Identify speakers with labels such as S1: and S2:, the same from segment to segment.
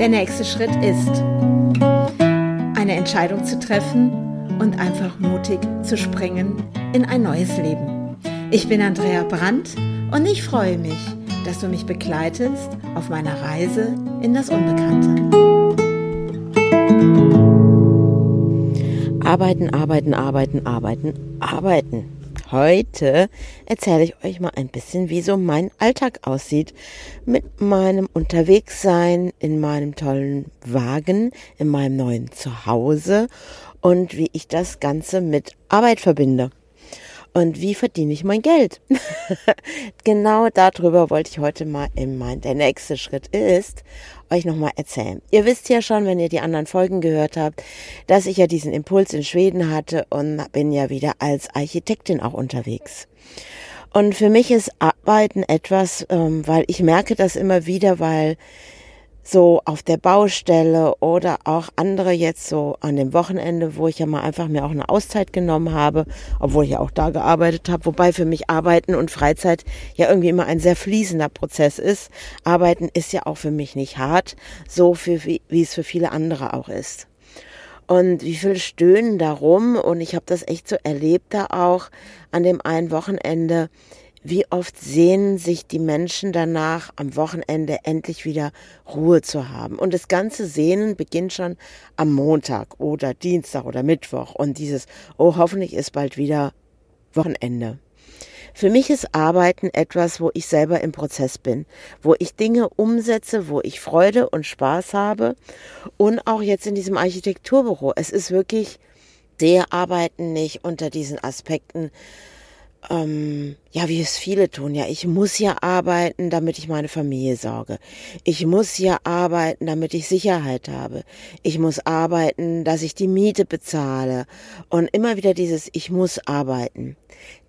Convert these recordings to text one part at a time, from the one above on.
S1: Der nächste Schritt ist, eine Entscheidung zu treffen und einfach mutig zu springen in ein neues Leben. Ich bin Andrea Brandt und ich freue mich, dass du mich begleitest auf meiner Reise in das Unbekannte.
S2: Arbeiten, arbeiten, arbeiten, arbeiten, arbeiten. Heute erzähle ich euch mal ein bisschen, wie so mein Alltag aussieht mit meinem Unterwegssein in meinem tollen Wagen, in meinem neuen Zuhause und wie ich das Ganze mit Arbeit verbinde. Und wie verdiene ich mein Geld? genau darüber wollte ich heute mal in mein, der nächste Schritt ist, euch nochmal erzählen. Ihr wisst ja schon, wenn ihr die anderen Folgen gehört habt, dass ich ja diesen Impuls in Schweden hatte und bin ja wieder als Architektin auch unterwegs. Und für mich ist Arbeiten etwas, ähm, weil ich merke das immer wieder, weil so auf der Baustelle oder auch andere jetzt so an dem Wochenende, wo ich ja mal einfach mir auch eine Auszeit genommen habe, obwohl ich ja auch da gearbeitet habe, wobei für mich Arbeiten und Freizeit ja irgendwie immer ein sehr fließender Prozess ist. Arbeiten ist ja auch für mich nicht hart, so für, wie, wie es für viele andere auch ist. Und wie viel stöhnen darum und ich habe das echt so erlebt da auch an dem einen Wochenende, wie oft sehnen sich die Menschen danach, am Wochenende endlich wieder Ruhe zu haben? Und das ganze Sehnen beginnt schon am Montag oder Dienstag oder Mittwoch. Und dieses, oh, hoffentlich ist bald wieder Wochenende. Für mich ist Arbeiten etwas, wo ich selber im Prozess bin, wo ich Dinge umsetze, wo ich Freude und Spaß habe. Und auch jetzt in diesem Architekturbüro. Es ist wirklich, der Arbeiten nicht unter diesen Aspekten, ähm, ja, wie es viele tun, ja, ich muss ja arbeiten, damit ich meine Familie sorge. Ich muss ja arbeiten, damit ich Sicherheit habe. Ich muss arbeiten, dass ich die Miete bezahle. Und immer wieder dieses, ich muss arbeiten.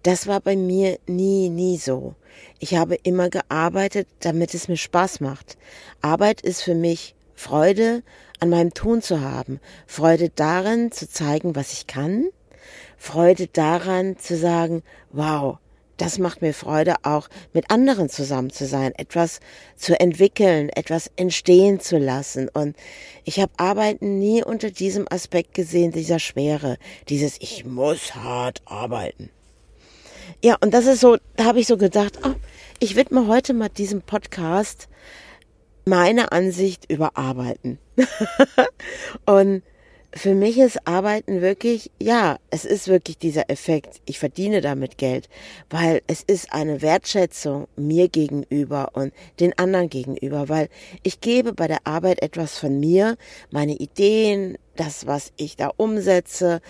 S2: Das war bei mir nie, nie so. Ich habe immer gearbeitet, damit es mir Spaß macht. Arbeit ist für mich Freude an meinem Tun zu haben. Freude darin zu zeigen, was ich kann Freude daran zu sagen, wow, das macht mir Freude, auch mit anderen zusammen zu sein, etwas zu entwickeln, etwas entstehen zu lassen. Und ich habe Arbeiten nie unter diesem Aspekt gesehen, dieser Schwere, dieses Ich muss hart arbeiten. Ja, und das ist so, da habe ich so gedacht, oh, ich widme heute mal diesem Podcast meine Ansicht über Arbeiten. und für mich ist Arbeiten wirklich, ja, es ist wirklich dieser Effekt. Ich verdiene damit Geld, weil es ist eine Wertschätzung mir gegenüber und den anderen gegenüber, weil ich gebe bei der Arbeit etwas von mir, meine Ideen, das, was ich da umsetze,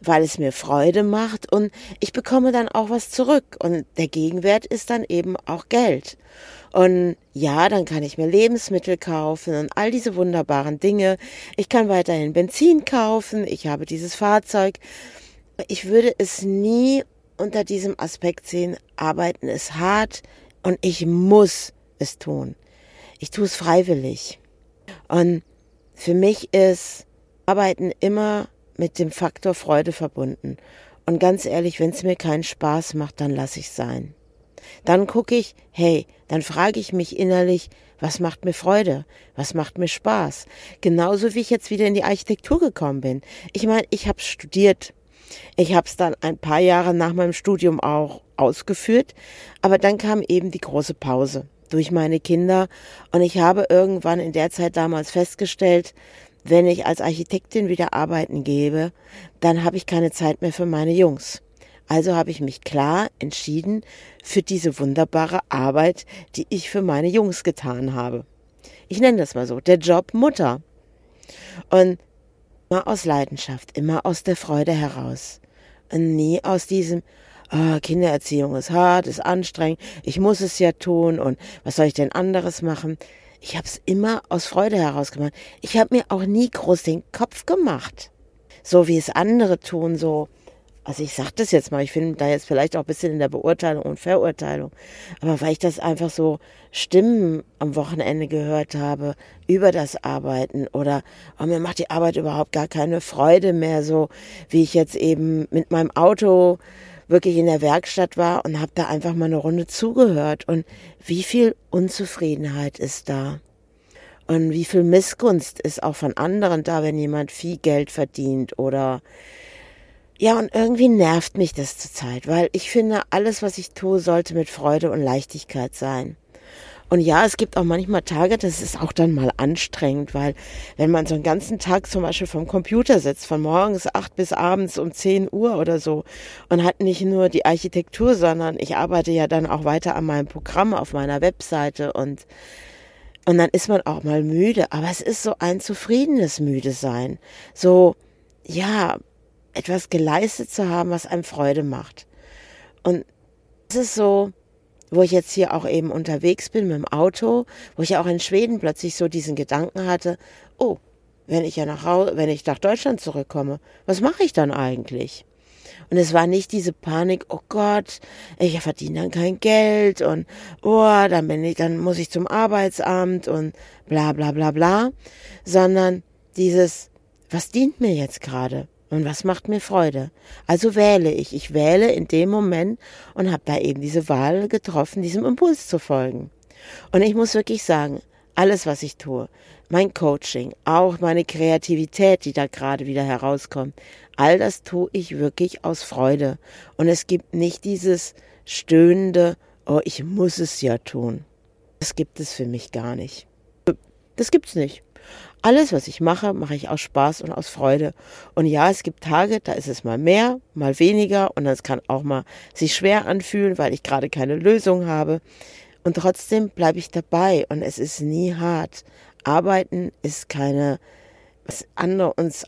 S2: weil es mir Freude macht und ich bekomme dann auch was zurück und der Gegenwert ist dann eben auch Geld. Und ja, dann kann ich mir Lebensmittel kaufen und all diese wunderbaren Dinge. Ich kann weiterhin Benzin kaufen. Ich habe dieses Fahrzeug. Ich würde es nie unter diesem Aspekt sehen, arbeiten ist hart und ich muss es tun. Ich tue es freiwillig. Und für mich ist Arbeiten immer mit dem Faktor Freude verbunden. Und ganz ehrlich, wenn es mir keinen Spaß macht, dann lasse ich sein. Dann gucke ich, hey, dann frage ich mich innerlich, was macht mir Freude? Was macht mir Spaß? Genauso wie ich jetzt wieder in die Architektur gekommen bin. Ich meine, ich habe studiert. Ich habe es dann ein paar Jahre nach meinem Studium auch ausgeführt, aber dann kam eben die große Pause durch meine Kinder und ich habe irgendwann in der Zeit damals festgestellt, wenn ich als Architektin wieder arbeiten gebe, dann habe ich keine Zeit mehr für meine Jungs. Also habe ich mich klar entschieden für diese wunderbare Arbeit, die ich für meine Jungs getan habe. Ich nenne das mal so, der Job Mutter. Und immer aus Leidenschaft, immer aus der Freude heraus. Und nie aus diesem, oh, Kindererziehung ist hart, ist anstrengend, ich muss es ja tun und was soll ich denn anderes machen? Ich habe es immer aus Freude heraus gemacht. Ich habe mir auch nie groß den Kopf gemacht. So wie es andere tun, so also ich sage das jetzt mal, ich finde da jetzt vielleicht auch ein bisschen in der Beurteilung und Verurteilung, aber weil ich das einfach so Stimmen am Wochenende gehört habe über das Arbeiten oder oh, mir macht die Arbeit überhaupt gar keine Freude mehr, so wie ich jetzt eben mit meinem Auto wirklich in der Werkstatt war und habe da einfach mal eine Runde zugehört und wie viel Unzufriedenheit ist da. Und wie viel Missgunst ist auch von anderen da, wenn jemand viel Geld verdient oder ja, und irgendwie nervt mich das zurzeit, weil ich finde, alles, was ich tue, sollte mit Freude und Leichtigkeit sein. Und ja, es gibt auch manchmal Tage, das ist auch dann mal anstrengend, weil wenn man so einen ganzen Tag zum Beispiel vom Computer sitzt, von morgens acht bis abends um zehn Uhr oder so und hat nicht nur die Architektur, sondern ich arbeite ja dann auch weiter an meinem Programm auf meiner Webseite und und dann ist man auch mal müde, aber es ist so ein zufriedenes müde sein. So, ja, etwas geleistet zu haben, was einem Freude macht. Und es ist so, wo ich jetzt hier auch eben unterwegs bin mit dem Auto, wo ich auch in Schweden plötzlich so diesen Gedanken hatte, oh, wenn ich ja nach Hause, wenn ich nach Deutschland zurückkomme, was mache ich dann eigentlich? Und es war nicht diese Panik, oh Gott, ich verdiene dann kein Geld und oh, dann bin ich, dann muss ich zum Arbeitsamt und bla bla bla bla, sondern dieses, was dient mir jetzt gerade? Und was macht mir Freude? Also wähle ich. Ich wähle in dem Moment und habe da eben diese Wahl getroffen, diesem Impuls zu folgen. Und ich muss wirklich sagen, alles, was ich tue, mein Coaching, auch meine Kreativität, die da gerade wieder herauskommt, all das tue ich wirklich aus Freude. Und es gibt nicht dieses stöhnende, oh, ich muss es ja tun. Das gibt es für mich gar nicht. Das gibt's nicht. Alles, was ich mache, mache ich aus Spaß und aus Freude. Und ja, es gibt Tage, da ist es mal mehr, mal weniger und es kann auch mal sich schwer anfühlen, weil ich gerade keine Lösung habe. Und trotzdem bleibe ich dabei und es ist nie hart. Arbeiten ist keine, was andere uns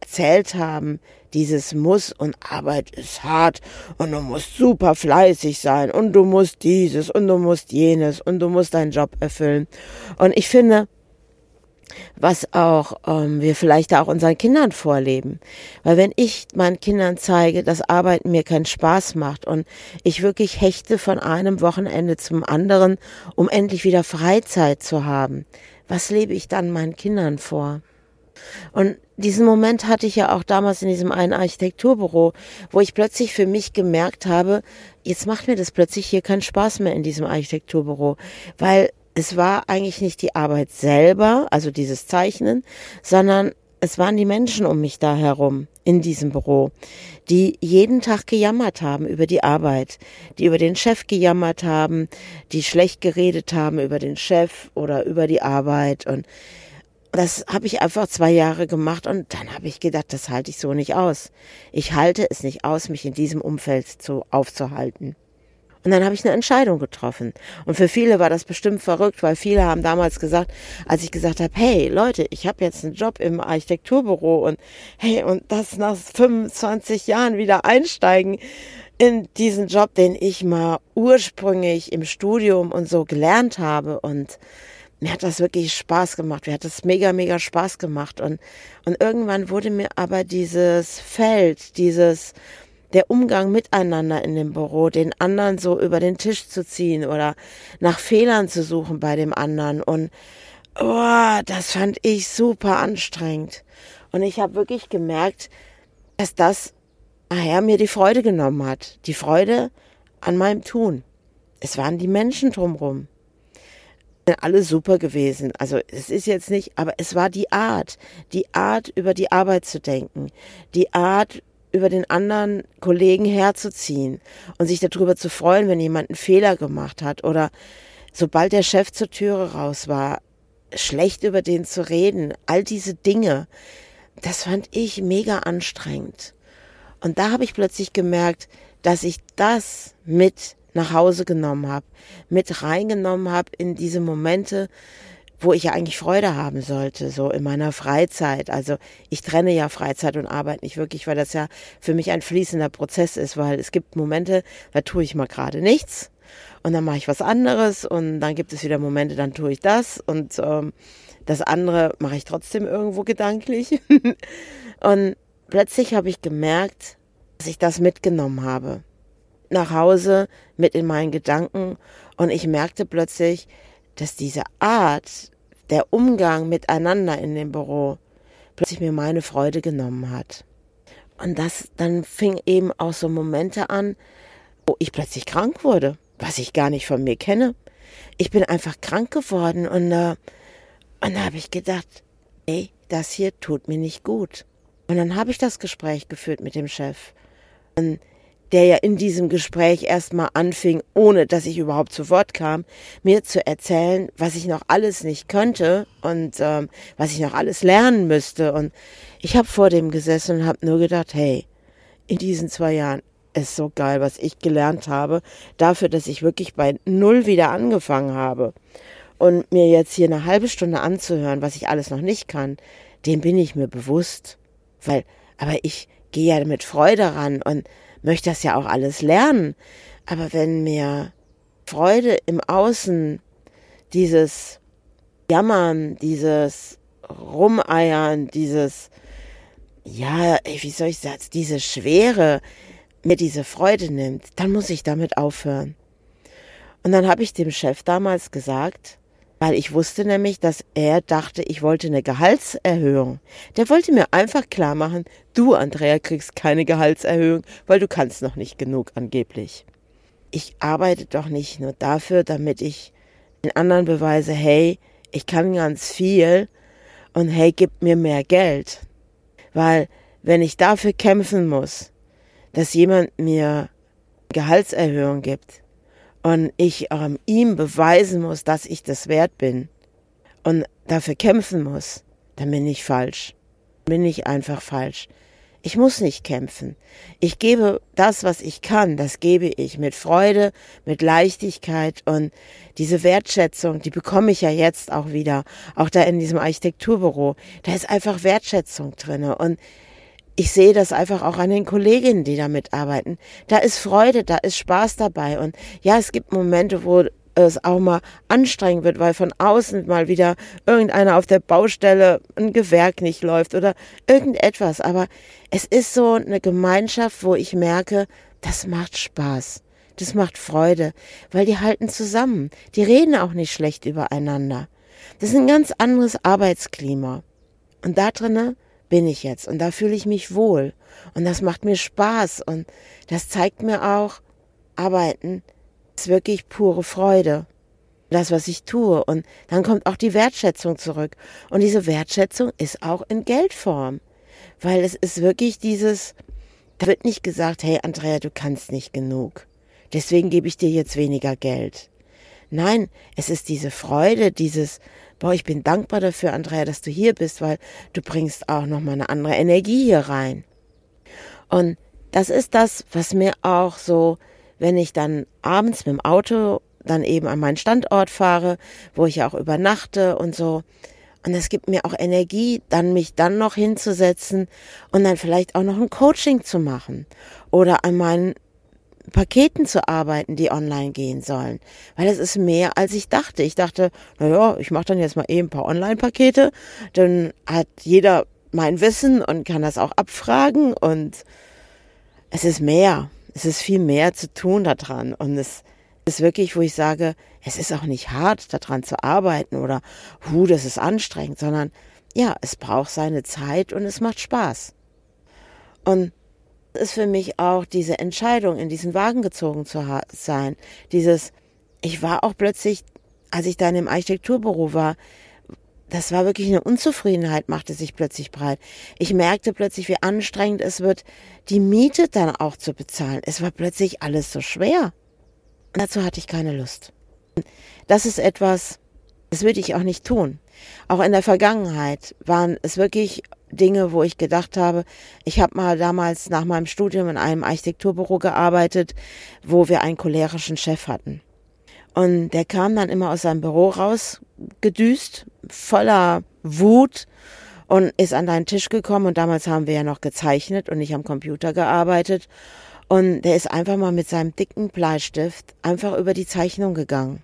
S2: erzählt haben, dieses Muss und Arbeit ist hart und du musst super fleißig sein und du musst dieses und du musst jenes und du musst deinen Job erfüllen. Und ich finde, was auch ähm, wir vielleicht auch unseren Kindern vorleben. Weil wenn ich meinen Kindern zeige, dass Arbeiten mir keinen Spaß macht und ich wirklich hechte von einem Wochenende zum anderen, um endlich wieder Freizeit zu haben, was lebe ich dann meinen Kindern vor? Und diesen Moment hatte ich ja auch damals in diesem einen Architekturbüro, wo ich plötzlich für mich gemerkt habe, jetzt macht mir das plötzlich hier keinen Spaß mehr in diesem Architekturbüro, weil es war eigentlich nicht die Arbeit selber, also dieses Zeichnen, sondern es waren die Menschen um mich da herum in diesem Büro, die jeden Tag gejammert haben über die Arbeit, die über den Chef gejammert haben, die schlecht geredet haben über den Chef oder über die Arbeit und das habe ich einfach zwei Jahre gemacht und dann habe ich gedacht, das halte ich so nicht aus. Ich halte es nicht aus, mich in diesem Umfeld zu, aufzuhalten. Und dann habe ich eine Entscheidung getroffen. Und für viele war das bestimmt verrückt, weil viele haben damals gesagt, als ich gesagt habe, hey Leute, ich habe jetzt einen Job im Architekturbüro und hey, und das nach 25 Jahren wieder einsteigen in diesen Job, den ich mal ursprünglich im Studium und so gelernt habe und mir hat das wirklich Spaß gemacht. Mir hat das mega, mega Spaß gemacht. Und, und irgendwann wurde mir aber dieses Feld, dieses, der Umgang miteinander in dem Büro, den anderen so über den Tisch zu ziehen oder nach Fehlern zu suchen bei dem anderen. Und oh, das fand ich super anstrengend. Und ich habe wirklich gemerkt, dass das nachher mir die Freude genommen hat. Die Freude an meinem Tun. Es waren die Menschen drumherum. Alle super gewesen. Also es ist jetzt nicht, aber es war die Art, die Art über die Arbeit zu denken, die Art über den anderen Kollegen herzuziehen und sich darüber zu freuen, wenn jemand einen Fehler gemacht hat oder sobald der Chef zur Türe raus war, schlecht über den zu reden, all diese Dinge, das fand ich mega anstrengend. Und da habe ich plötzlich gemerkt, dass ich das mit nach Hause genommen habe, mit reingenommen habe in diese Momente, wo ich ja eigentlich Freude haben sollte, so in meiner Freizeit. Also ich trenne ja Freizeit und Arbeit nicht wirklich, weil das ja für mich ein fließender Prozess ist, weil es gibt Momente, da tue ich mal gerade nichts und dann mache ich was anderes und dann gibt es wieder Momente, dann tue ich das und ähm, das andere mache ich trotzdem irgendwo gedanklich. und plötzlich habe ich gemerkt, dass ich das mitgenommen habe. Nach Hause mit in meinen Gedanken und ich merkte plötzlich, dass diese Art, der Umgang miteinander in dem Büro plötzlich mir meine Freude genommen hat. Und das, dann fing eben auch so Momente an, wo ich plötzlich krank wurde, was ich gar nicht von mir kenne. Ich bin einfach krank geworden und, äh, Und da habe ich gedacht, ey, das hier tut mir nicht gut. Und dann habe ich das Gespräch geführt mit dem Chef. Und der ja in diesem Gespräch erstmal anfing, ohne dass ich überhaupt zu Wort kam, mir zu erzählen, was ich noch alles nicht könnte und ähm, was ich noch alles lernen müsste. Und ich habe vor dem gesessen und habe nur gedacht, hey, in diesen zwei Jahren ist so geil, was ich gelernt habe, dafür, dass ich wirklich bei Null wieder angefangen habe. Und mir jetzt hier eine halbe Stunde anzuhören, was ich alles noch nicht kann, dem bin ich mir bewusst. Weil, aber ich gehe ja mit Freude ran und möchte das ja auch alles lernen. Aber wenn mir Freude im Außen, dieses Jammern, dieses Rumeiern, dieses, ja, wie soll ich sagen, diese Schwere mir diese Freude nimmt, dann muss ich damit aufhören. Und dann habe ich dem Chef damals gesagt, weil ich wusste nämlich, dass er dachte, ich wollte eine Gehaltserhöhung. Der wollte mir einfach klar machen, du, Andrea, kriegst keine Gehaltserhöhung, weil du kannst noch nicht genug angeblich. Ich arbeite doch nicht nur dafür, damit ich den anderen beweise, hey, ich kann ganz viel und hey, gib mir mehr Geld. Weil wenn ich dafür kämpfen muss, dass jemand mir Gehaltserhöhung gibt, und ich ähm, ihm beweisen muss, dass ich das wert bin und dafür kämpfen muss, dann bin ich falsch. Bin ich einfach falsch. Ich muss nicht kämpfen. Ich gebe das, was ich kann, das gebe ich mit Freude, mit Leichtigkeit und diese Wertschätzung, die bekomme ich ja jetzt auch wieder, auch da in diesem Architekturbüro. Da ist einfach Wertschätzung drinne und ich sehe das einfach auch an den Kolleginnen, die da mitarbeiten. Da ist Freude, da ist Spaß dabei. Und ja, es gibt Momente, wo es auch mal anstrengend wird, weil von außen mal wieder irgendeiner auf der Baustelle ein Gewerk nicht läuft oder irgendetwas. Aber es ist so eine Gemeinschaft, wo ich merke, das macht Spaß. Das macht Freude, weil die halten zusammen. Die reden auch nicht schlecht übereinander. Das ist ein ganz anderes Arbeitsklima. Und da drinnen bin ich jetzt und da fühle ich mich wohl und das macht mir Spaß und das zeigt mir auch, arbeiten ist wirklich pure Freude. Das, was ich tue. Und dann kommt auch die Wertschätzung zurück. Und diese Wertschätzung ist auch in Geldform. Weil es ist wirklich dieses, da wird nicht gesagt, hey Andrea, du kannst nicht genug. Deswegen gebe ich dir jetzt weniger Geld. Nein, es ist diese Freude, dieses, boah, ich bin dankbar dafür, Andrea, dass du hier bist, weil du bringst auch nochmal eine andere Energie hier rein. Und das ist das, was mir auch so, wenn ich dann abends mit dem Auto dann eben an meinen Standort fahre, wo ich auch übernachte und so. Und es gibt mir auch Energie, dann mich dann noch hinzusetzen und dann vielleicht auch noch ein Coaching zu machen oder an meinen Paketen zu arbeiten, die online gehen sollen. Weil es ist mehr, als ich dachte. Ich dachte, naja, ich mache dann jetzt mal eben ein paar Online-Pakete, dann hat jeder mein Wissen und kann das auch abfragen und es ist mehr. Es ist viel mehr zu tun daran und es ist wirklich, wo ich sage, es ist auch nicht hart, daran zu arbeiten oder, hu, das ist anstrengend, sondern ja, es braucht seine Zeit und es macht Spaß. Und ist für mich auch diese Entscheidung, in diesen Wagen gezogen zu sein. Dieses, ich war auch plötzlich, als ich dann im Architekturbüro war, das war wirklich eine Unzufriedenheit, machte sich plötzlich breit. Ich merkte plötzlich, wie anstrengend es wird, die Miete dann auch zu bezahlen. Es war plötzlich alles so schwer. Und dazu hatte ich keine Lust. Das ist etwas, das würde ich auch nicht tun. Auch in der Vergangenheit waren es wirklich Dinge, wo ich gedacht habe, ich habe mal damals nach meinem Studium in einem Architekturbüro gearbeitet, wo wir einen cholerischen Chef hatten. Und der kam dann immer aus seinem Büro rausgedüst, voller Wut und ist an deinen Tisch gekommen. Und damals haben wir ja noch gezeichnet und nicht am Computer gearbeitet. Und der ist einfach mal mit seinem dicken Bleistift einfach über die Zeichnung gegangen.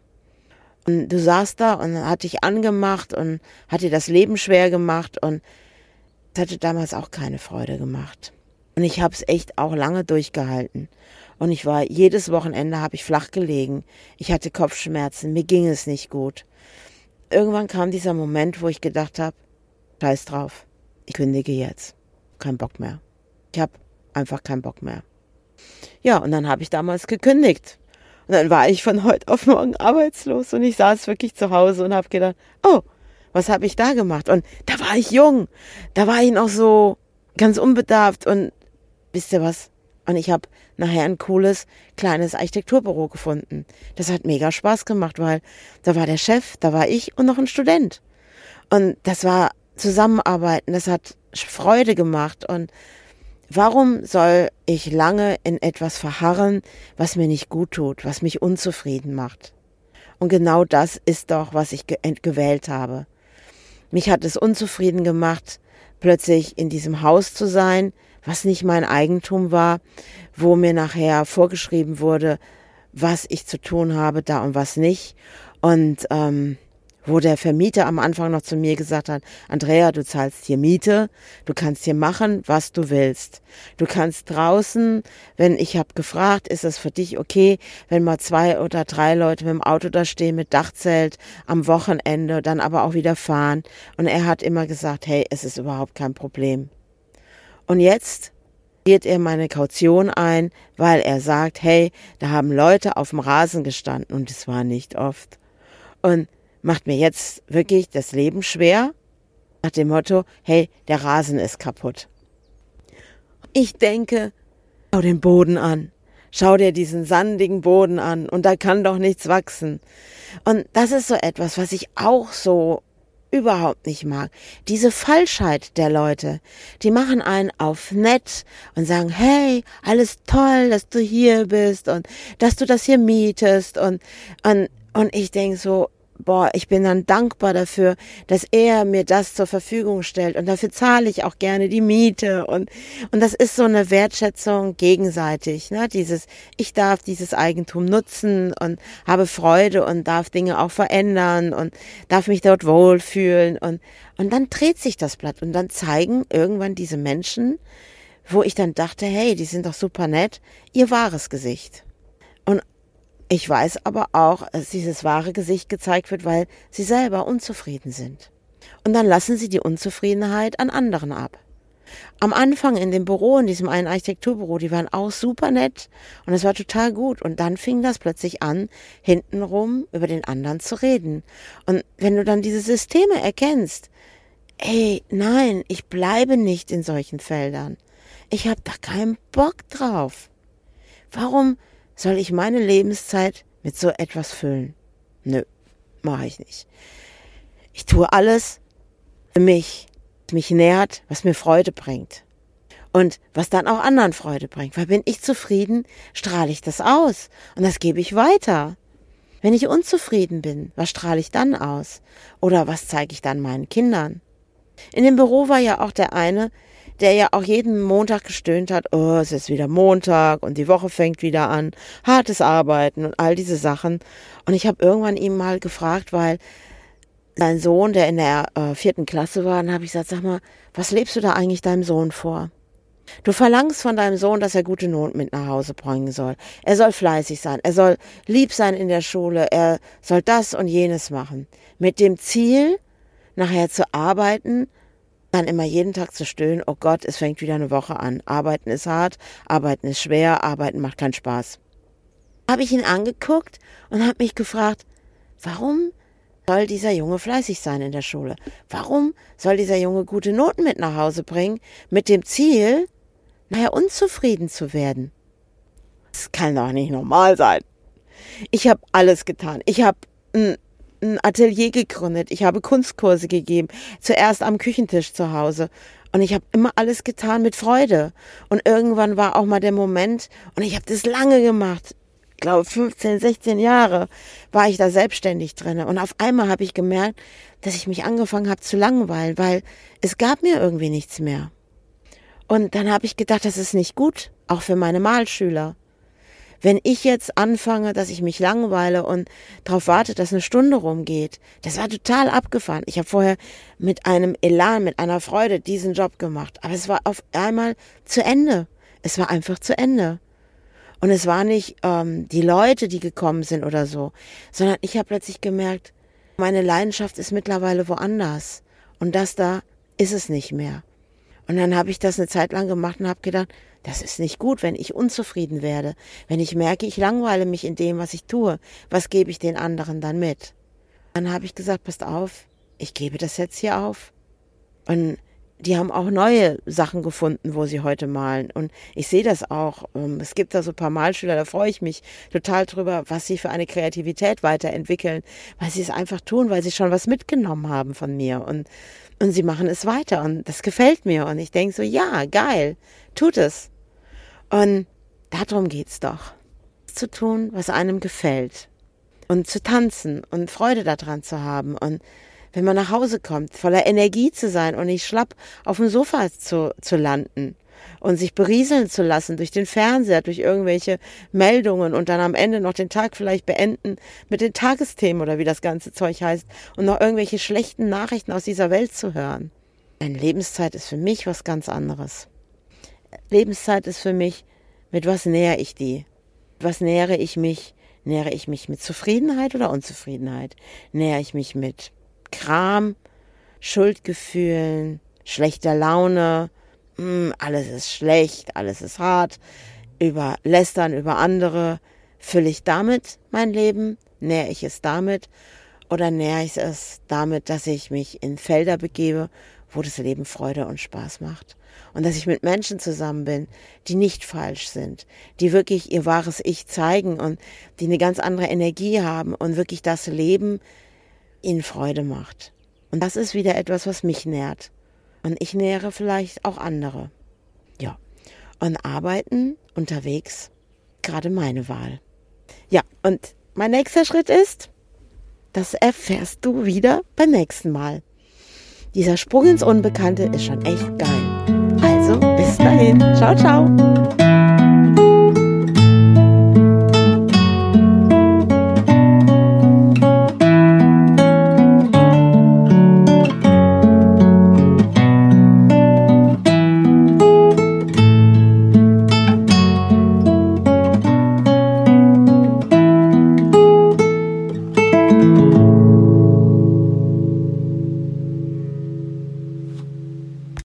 S2: Und du saßt da und hat dich angemacht und hat dir das Leben schwer gemacht und hatte damals auch keine Freude gemacht. Und ich habe es echt auch lange durchgehalten. Und ich war, jedes Wochenende habe ich flach gelegen. Ich hatte Kopfschmerzen, mir ging es nicht gut. Irgendwann kam dieser Moment, wo ich gedacht habe, scheiß drauf, ich kündige jetzt. Kein Bock mehr. Ich habe einfach keinen Bock mehr. Ja, und dann habe ich damals gekündigt. Und dann war ich von heute auf morgen arbeitslos und ich saß wirklich zu Hause und habe gedacht, oh, Was habe ich da gemacht? Und da war ich jung. Da war ich noch so ganz unbedarft und wisst ihr was? Und ich habe nachher ein cooles kleines Architekturbüro gefunden. Das hat mega Spaß gemacht, weil da war der Chef, da war ich und noch ein Student. Und das war Zusammenarbeiten, das hat Freude gemacht. Und warum soll ich lange in etwas verharren, was mir nicht gut tut, was mich unzufrieden macht? Und genau das ist doch, was ich gewählt habe. Mich hat es unzufrieden gemacht, plötzlich in diesem Haus zu sein, was nicht mein Eigentum war, wo mir nachher vorgeschrieben wurde, was ich zu tun habe da und was nicht. Und ähm, wo der Vermieter am Anfang noch zu mir gesagt hat, Andrea, du zahlst hier Miete, du kannst hier machen, was du willst. Du kannst draußen, wenn ich habe gefragt, ist es für dich okay, wenn mal zwei oder drei Leute mit dem Auto da stehen mit Dachzelt am Wochenende, dann aber auch wieder fahren. Und er hat immer gesagt, hey, es ist überhaupt kein Problem. Und jetzt geht er meine Kaution ein, weil er sagt, hey, da haben Leute auf dem Rasen gestanden und es war nicht oft. Und macht mir jetzt wirklich das Leben schwer, nach dem Motto, hey, der Rasen ist kaputt. Ich denke, schau den Boden an. Schau dir diesen sandigen Boden an und da kann doch nichts wachsen. Und das ist so etwas, was ich auch so überhaupt nicht mag. Diese Falschheit der Leute, die machen einen auf nett und sagen, hey, alles toll, dass du hier bist und dass du das hier mietest und, und, und ich denke so, boah, ich bin dann dankbar dafür, dass er mir das zur Verfügung stellt und dafür zahle ich auch gerne die Miete und und das ist so eine Wertschätzung gegenseitig, ne? Dieses ich darf dieses Eigentum nutzen und habe Freude und darf Dinge auch verändern und darf mich dort wohlfühlen und und dann dreht sich das Blatt und dann zeigen irgendwann diese Menschen, wo ich dann dachte, hey, die sind doch super nett, ihr wahres Gesicht. Ich weiß aber auch, dass dieses wahre Gesicht gezeigt wird, weil sie selber unzufrieden sind. Und dann lassen sie die Unzufriedenheit an anderen ab. Am Anfang in dem Büro, in diesem einen Architekturbüro, die waren auch super nett und es war total gut. Und dann fing das plötzlich an, hintenrum über den anderen zu reden. Und wenn du dann diese Systeme erkennst, ey, nein, ich bleibe nicht in solchen Feldern. Ich habe da keinen Bock drauf. Warum soll ich meine Lebenszeit mit so etwas füllen? Nö, mache ich nicht. Ich tue alles für mich, was mich nährt, was mir Freude bringt. Und was dann auch anderen Freude bringt. Weil bin ich zufrieden, strahle ich das aus. Und das gebe ich weiter. Wenn ich unzufrieden bin, was strahle ich dann aus? Oder was zeige ich dann meinen Kindern? In dem Büro war ja auch der eine, der ja auch jeden Montag gestöhnt hat, oh, es ist wieder Montag und die Woche fängt wieder an, hartes Arbeiten und all diese Sachen. Und ich habe irgendwann ihm mal gefragt, weil sein Sohn, der in der äh, vierten Klasse war, dann habe ich gesagt, sag mal, was lebst du da eigentlich deinem Sohn vor? Du verlangst von deinem Sohn, dass er gute Noten mit nach Hause bringen soll. Er soll fleißig sein, er soll lieb sein in der Schule, er soll das und jenes machen. Mit dem Ziel, nachher zu arbeiten dann immer jeden Tag zu stöhnen, oh Gott, es fängt wieder eine Woche an. Arbeiten ist hart, arbeiten ist schwer, arbeiten macht keinen Spaß. Habe ich ihn angeguckt und habe mich gefragt, warum soll dieser Junge fleißig sein in der Schule? Warum soll dieser Junge gute Noten mit nach Hause bringen, mit dem Ziel, nachher unzufrieden zu werden? Das kann doch nicht normal sein. Ich habe alles getan. Ich habe ein Atelier gegründet, ich habe Kunstkurse gegeben, zuerst am Küchentisch zu Hause. Und ich habe immer alles getan mit Freude. Und irgendwann war auch mal der Moment, und ich habe das lange gemacht, ich glaube 15, 16 Jahre war ich da selbstständig drin. Und auf einmal habe ich gemerkt, dass ich mich angefangen habe zu langweilen, weil es gab mir irgendwie nichts mehr. Und dann habe ich gedacht, das ist nicht gut, auch für meine Malschüler. Wenn ich jetzt anfange, dass ich mich langweile und darauf warte, dass eine Stunde rumgeht, das war total abgefahren. Ich habe vorher mit einem Elan, mit einer Freude diesen Job gemacht, aber es war auf einmal zu Ende. Es war einfach zu Ende. Und es war nicht ähm, die Leute, die gekommen sind oder so, sondern ich habe plötzlich gemerkt, meine Leidenschaft ist mittlerweile woanders. Und das da ist es nicht mehr. Und dann habe ich das eine Zeit lang gemacht und habe gedacht, das ist nicht gut, wenn ich unzufrieden werde, wenn ich merke, ich langweile mich in dem, was ich tue. Was gebe ich den anderen dann mit? Dann habe ich gesagt, passt auf, ich gebe das jetzt hier auf. Und die haben auch neue Sachen gefunden, wo sie heute malen. Und ich sehe das auch. Ähm, es gibt da so ein paar Malschüler, da freue ich mich total drüber, was sie für eine Kreativität weiterentwickeln, weil sie es einfach tun, weil sie schon was mitgenommen haben von mir. Und, und sie machen es weiter. Und das gefällt mir. Und ich denke so, ja, geil, tut es. Und darum geht's doch. Zu tun, was einem gefällt. Und zu tanzen und Freude daran zu haben. Und wenn man nach Hause kommt, voller Energie zu sein und nicht schlapp auf dem Sofa zu, zu landen und sich berieseln zu lassen durch den Fernseher, durch irgendwelche Meldungen und dann am Ende noch den Tag vielleicht beenden mit den Tagesthemen oder wie das ganze Zeug heißt und noch irgendwelche schlechten Nachrichten aus dieser Welt zu hören. Eine Lebenszeit ist für mich was ganz anderes. Lebenszeit ist für mich, mit was nähere ich die? Was nähere ich mich? Nähere ich mich mit Zufriedenheit oder Unzufriedenheit? Nähere ich mich mit Kram, Schuldgefühlen, schlechter Laune, mh, hm, alles ist schlecht, alles ist hart, über Lästern über andere. Fülle ich damit mein Leben? Nähre ich es damit? Oder nähre ich es damit, dass ich mich in Felder begebe, wo das Leben Freude und Spaß macht? Und dass ich mit Menschen zusammen bin, die nicht falsch sind, die wirklich ihr wahres Ich zeigen und die eine ganz andere Energie haben und wirklich das Leben ihnen Freude macht. Und das ist wieder etwas, was mich nährt. Und ich nähere vielleicht auch andere. Ja. Und arbeiten unterwegs, gerade meine Wahl. Ja, und mein nächster Schritt ist, das erfährst du wieder beim nächsten Mal. Dieser Sprung ins Unbekannte ist schon echt geil. Also, bis dahin. Ciao, ciao.